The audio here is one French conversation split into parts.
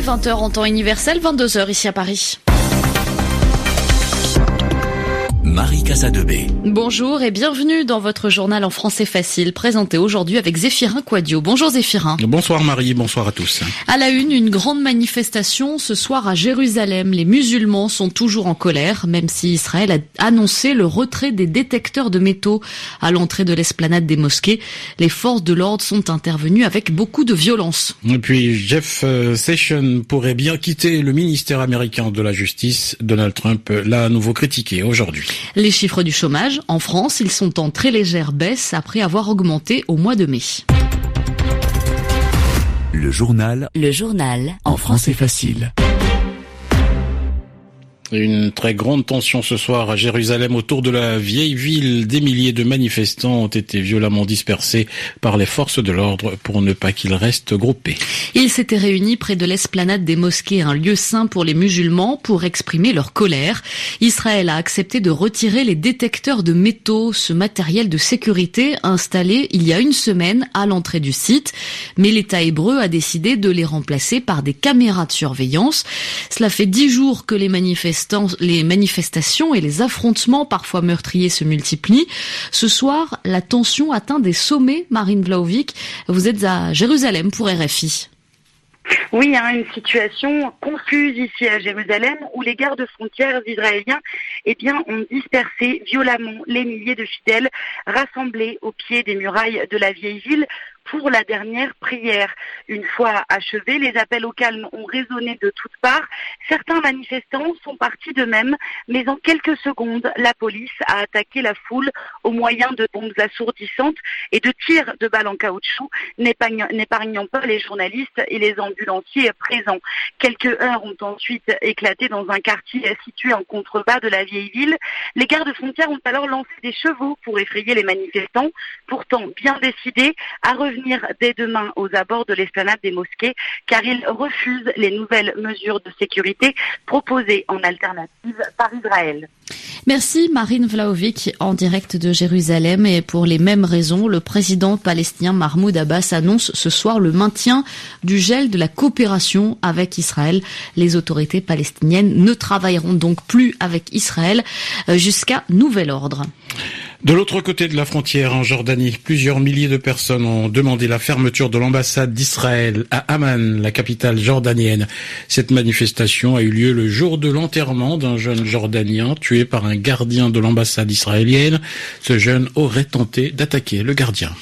est 20h en temps universel, 22h ici à Paris. Marie Casadebé. Bonjour et bienvenue dans votre journal en français facile, présenté aujourd'hui avec Zéphirin Quadio. Bonjour Zéphirin. Bonsoir Marie, bonsoir à tous. À la une, une grande manifestation ce soir à Jérusalem. Les musulmans sont toujours en colère, même si Israël a annoncé le retrait des détecteurs de métaux à l'entrée de l'esplanade des mosquées. Les forces de l'ordre sont intervenues avec beaucoup de violence. Et puis Jeff euh, Sessions pourrait bien quitter le ministère américain de la Justice. Donald Trump l'a à nouveau critiqué aujourd'hui. Les chiffres du chômage, en France, ils sont en très légère baisse après avoir augmenté au mois de mai. Le journal. Le journal. En français facile. Une très grande tension ce soir à Jérusalem autour de la vieille ville. Des milliers de manifestants ont été violemment dispersés par les forces de l'ordre pour ne pas qu'ils restent groupés. Ils s'étaient réunis près de l'esplanade des mosquées, un lieu saint pour les musulmans, pour exprimer leur colère. Israël a accepté de retirer les détecteurs de métaux, ce matériel de sécurité installé il y a une semaine à l'entrée du site. Mais l'État hébreu a décidé de les remplacer par des caméras de surveillance. Cela fait dix jours que les manifestants les manifestations et les affrontements parfois meurtriers se multiplient. Ce soir, la tension atteint des sommets, Marine Vlaovic. Vous êtes à Jérusalem pour RFI. Oui, une situation confuse ici à Jérusalem où les gardes frontières israéliens eh bien, ont dispersé violemment les milliers de fidèles rassemblés au pied des murailles de la vieille ville pour la dernière prière. Une fois achevés, les appels au calme ont résonné de toutes parts. Certains manifestants sont partis d'eux-mêmes, mais en quelques secondes, la police a attaqué la foule au moyen de bombes assourdissantes et de tirs de balles en caoutchouc, n'épargnant pas les journalistes et les ambulanciers présents. Quelques heures ont ensuite éclaté dans un quartier situé en contrebas de la vieille ville. Les gardes frontières ont alors lancé des chevaux pour effrayer les manifestants, pourtant bien décidés à revenir dès demain aux abords de l'esplanade des mosquées car ils refusent les nouvelles mesures de sécurité proposées en alternative par Israël. Merci Marine Vlaovic en direct de Jérusalem et pour les mêmes raisons, le président palestinien Mahmoud Abbas annonce ce soir le maintien du gel de la coopération avec Israël. Les autorités palestiniennes ne travailleront donc plus avec Israël euh, jusqu'à nouvel ordre. De l'autre côté de la frontière, en Jordanie, plusieurs milliers de personnes ont demandé la fermeture de l'ambassade d'Israël à Amman, la capitale jordanienne. Cette manifestation a eu lieu le jour de l'enterrement d'un jeune Jordanien tué par un gardien de l'ambassade israélienne. Ce jeune aurait tenté d'attaquer le gardien.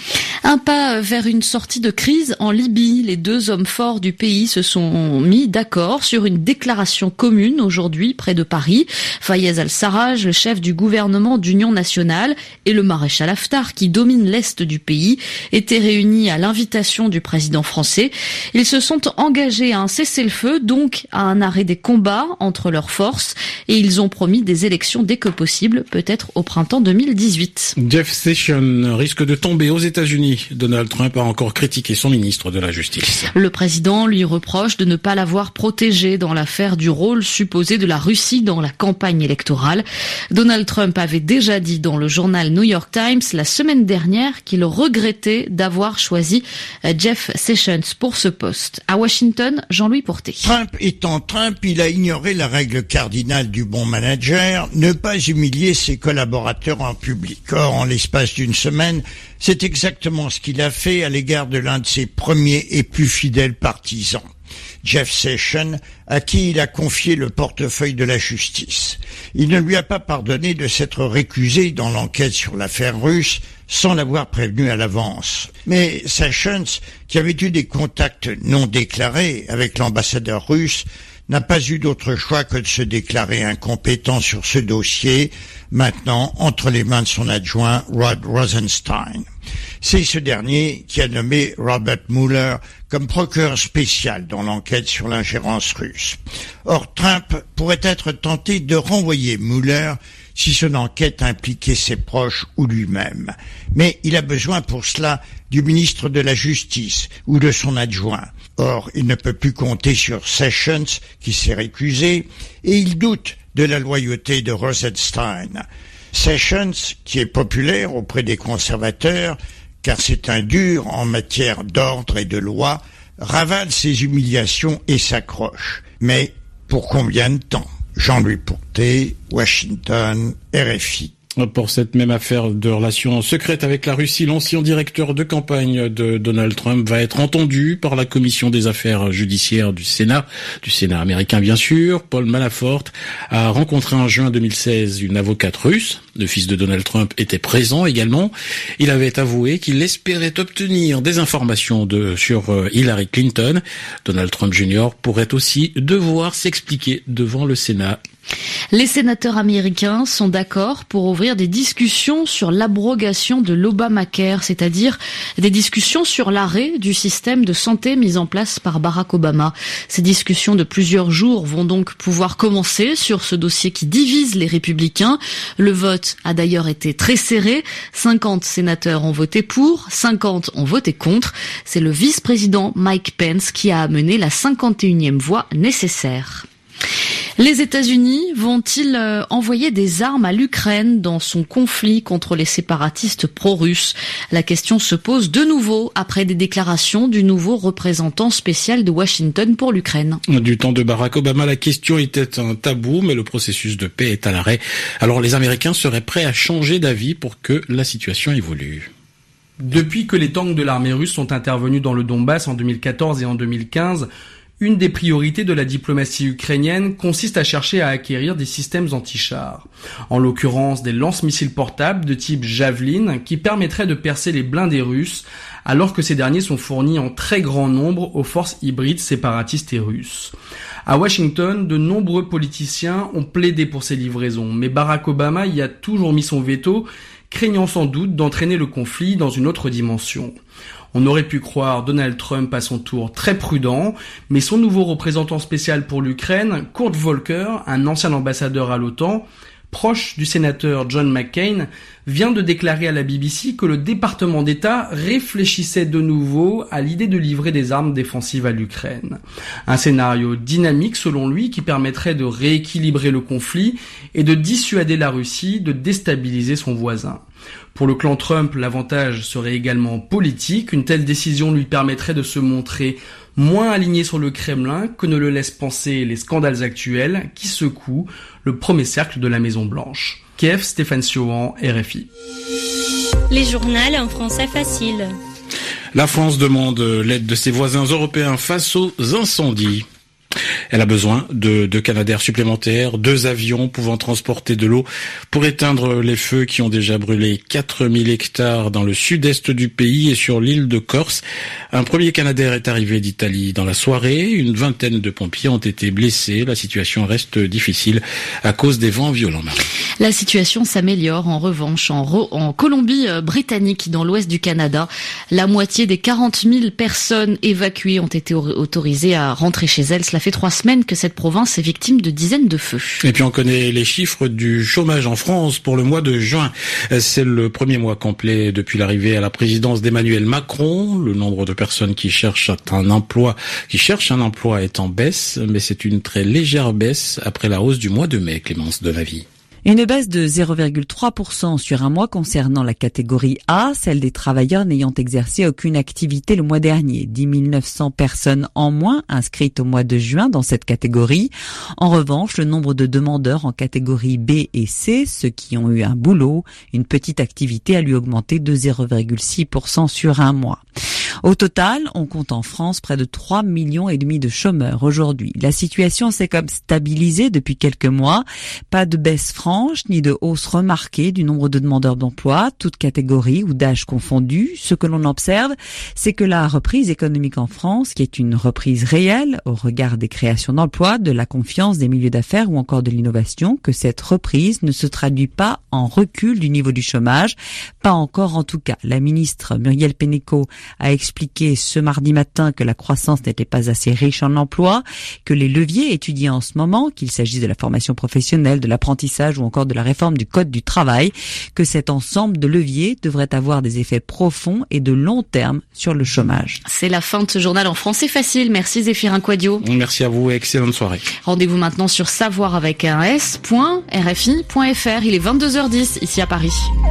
Un pas vers une sortie de crise en Libye. Les deux hommes forts du pays se sont mis d'accord sur une déclaration commune aujourd'hui près de Paris. Fayez al-Sarraj, le chef du gouvernement d'union nationale, et le maréchal Haftar, qui domine l'est du pays, étaient réunis à l'invitation du président français. Ils se sont engagés à un cessez-le-feu, donc à un arrêt des combats entre leurs forces, et ils ont promis des élections dès que possible, peut-être au printemps 2018. Jeff Sessions risque de tomber aux États-Unis. Donald Trump a encore critiqué son ministre de la Justice. Le président lui reproche de ne pas l'avoir protégé dans l'affaire du rôle supposé de la Russie dans la campagne électorale. Donald Trump avait déjà dit dans le journal New York Times la semaine dernière qu'il regrettait d'avoir choisi euh, Jeff Sessions pour ce poste. À Washington, Jean-Louis Porté. Trump étant Trump, il a ignoré la règle cardinale du bon manager, ne pas humilier ses collaborateurs en public. Or, en l'espace d'une semaine, c'est exactement ce qu'il a fait à l'égard de l'un de ses premiers et plus fidèles partisans. Jeff Sessions, à qui il a confié le portefeuille de la justice. Il ne lui a pas pardonné de s'être récusé dans l'enquête sur l'affaire russe sans l'avoir prévenu à l'avance. Mais Sessions, qui avait eu des contacts non déclarés avec l'ambassadeur russe, n'a pas eu d'autre choix que de se déclarer incompétent sur ce dossier, maintenant entre les mains de son adjoint Rod Rosenstein. C'est ce dernier qui a nommé Robert Mueller comme procureur spécial dans l'enquête sur l'ingérence russe. Or, Trump pourrait être tenté de renvoyer Mueller si son enquête impliquait ses proches ou lui-même. Mais il a besoin pour cela du ministre de la Justice ou de son adjoint. Or, il ne peut plus compter sur Sessions, qui s'est récusé, et il doute de la loyauté de Rosenstein. Sessions, qui est populaire auprès des conservateurs, car c'est un dur en matière d'ordre et de loi, ravale ses humiliations et s'accroche. Mais pour combien de temps? Jean-Louis Pourté, Washington, RFI. Pour cette même affaire de relations secrètes avec la Russie, l'ancien directeur de campagne de Donald Trump va être entendu par la commission des affaires judiciaires du Sénat, du Sénat américain bien sûr. Paul Manafort a rencontré en juin 2016 une avocate russe. Le fils de Donald Trump était présent également. Il avait avoué qu'il espérait obtenir des informations sur euh, Hillary Clinton. Donald Trump Jr. pourrait aussi devoir s'expliquer devant le Sénat les sénateurs américains sont d'accord pour ouvrir des discussions sur l'abrogation de l'Obamacare, c'est-à-dire des discussions sur l'arrêt du système de santé mis en place par Barack Obama. Ces discussions de plusieurs jours vont donc pouvoir commencer sur ce dossier qui divise les républicains. Le vote a d'ailleurs été très serré. 50 sénateurs ont voté pour, 50 ont voté contre. C'est le vice-président Mike Pence qui a amené la 51e voix nécessaire. Les États-Unis vont-ils euh, envoyer des armes à l'Ukraine dans son conflit contre les séparatistes pro-russes? La question se pose de nouveau après des déclarations du nouveau représentant spécial de Washington pour l'Ukraine. Du temps de Barack Obama, la question était un tabou, mais le processus de paix est à l'arrêt. Alors les Américains seraient prêts à changer d'avis pour que la situation évolue? Depuis que les tanks de l'armée russe sont intervenus dans le Donbass en 2014 et en 2015, une des priorités de la diplomatie ukrainienne consiste à chercher à acquérir des systèmes anti-chars, en l'occurrence des lance-missiles portables de type Javelin qui permettraient de percer les blindés russes alors que ces derniers sont fournis en très grand nombre aux forces hybrides séparatistes et russes. À Washington, de nombreux politiciens ont plaidé pour ces livraisons, mais Barack Obama y a toujours mis son veto, craignant sans doute d'entraîner le conflit dans une autre dimension. On aurait pu croire Donald Trump à son tour très prudent, mais son nouveau représentant spécial pour l'Ukraine, Kurt Volker, un ancien ambassadeur à l'OTAN, proche du sénateur John McCain, vient de déclarer à la BBC que le département d'État réfléchissait de nouveau à l'idée de livrer des armes défensives à l'Ukraine. Un scénario dynamique selon lui qui permettrait de rééquilibrer le conflit et de dissuader la Russie de déstabiliser son voisin. Pour le clan Trump, l'avantage serait également politique. Une telle décision lui permettrait de se montrer moins aligné sur le Kremlin que ne le laissent penser les scandales actuels qui secouent le premier cercle de la Maison Blanche. Kiev, Stéphane Siohan, RFI. Les journaux en français facile. La France demande l'aide de ses voisins européens face aux incendies. Elle a besoin de deux canadaires supplémentaires, deux avions pouvant transporter de l'eau pour éteindre les feux qui ont déjà brûlé 4000 hectares dans le sud-est du pays et sur l'île de Corse. Un premier canadair est arrivé d'Italie dans la soirée. Une vingtaine de pompiers ont été blessés. La situation reste difficile à cause des vents violents. La situation s'améliore en revanche en, en Colombie-Britannique, dans l'ouest du Canada. La moitié des 40 000 personnes évacuées ont été autorisées à rentrer chez elles. Cela fait trois semaines que cette province est victime de dizaines de feux. Et puis on connaît les chiffres du chômage en France pour le mois de juin. C'est le premier mois complet depuis l'arrivée à la présidence d'Emmanuel Macron. Le nombre de personnes qui cherchent un emploi, qui cherchent un emploi est en baisse, mais c'est une très légère baisse après la hausse du mois de mai, Clémence de la vie. Une baisse de 0,3% sur un mois concernant la catégorie A, celle des travailleurs n'ayant exercé aucune activité le mois dernier. 10 900 personnes en moins inscrites au mois de juin dans cette catégorie. En revanche, le nombre de demandeurs en catégorie B et C, ceux qui ont eu un boulot, une petite activité a lui augmenté de 0,6% sur un mois. Au total, on compte en France près de 3 millions et demi de chômeurs aujourd'hui. La situation s'est comme stabilisée depuis quelques mois. Pas de baisse franche ni de hausse remarquée du nombre de demandeurs d'emploi, toutes catégories ou d'âge confondus. Ce que l'on observe, c'est que la reprise économique en France, qui est une reprise réelle au regard des créations d'emplois, de la confiance des milieux d'affaires ou encore de l'innovation, que cette reprise ne se traduit pas en recul du niveau du chômage. Pas encore en tout cas. La ministre Muriel Pénicaud a expliqué ce mardi matin que la croissance n'était pas assez riche en emploi, que les leviers étudiés en ce moment, qu'il s'agisse de la formation professionnelle, de l'apprentissage ou encore de la réforme du code du travail, que cet ensemble de leviers devrait avoir des effets profonds et de long terme sur le chômage. C'est la fin de ce journal en français facile. Merci Zéphirin Quadio. Merci à vous et excellente soirée. Rendez-vous maintenant sur savoir avec un s.rfi.fr. Il est 22h10 ici à Paris.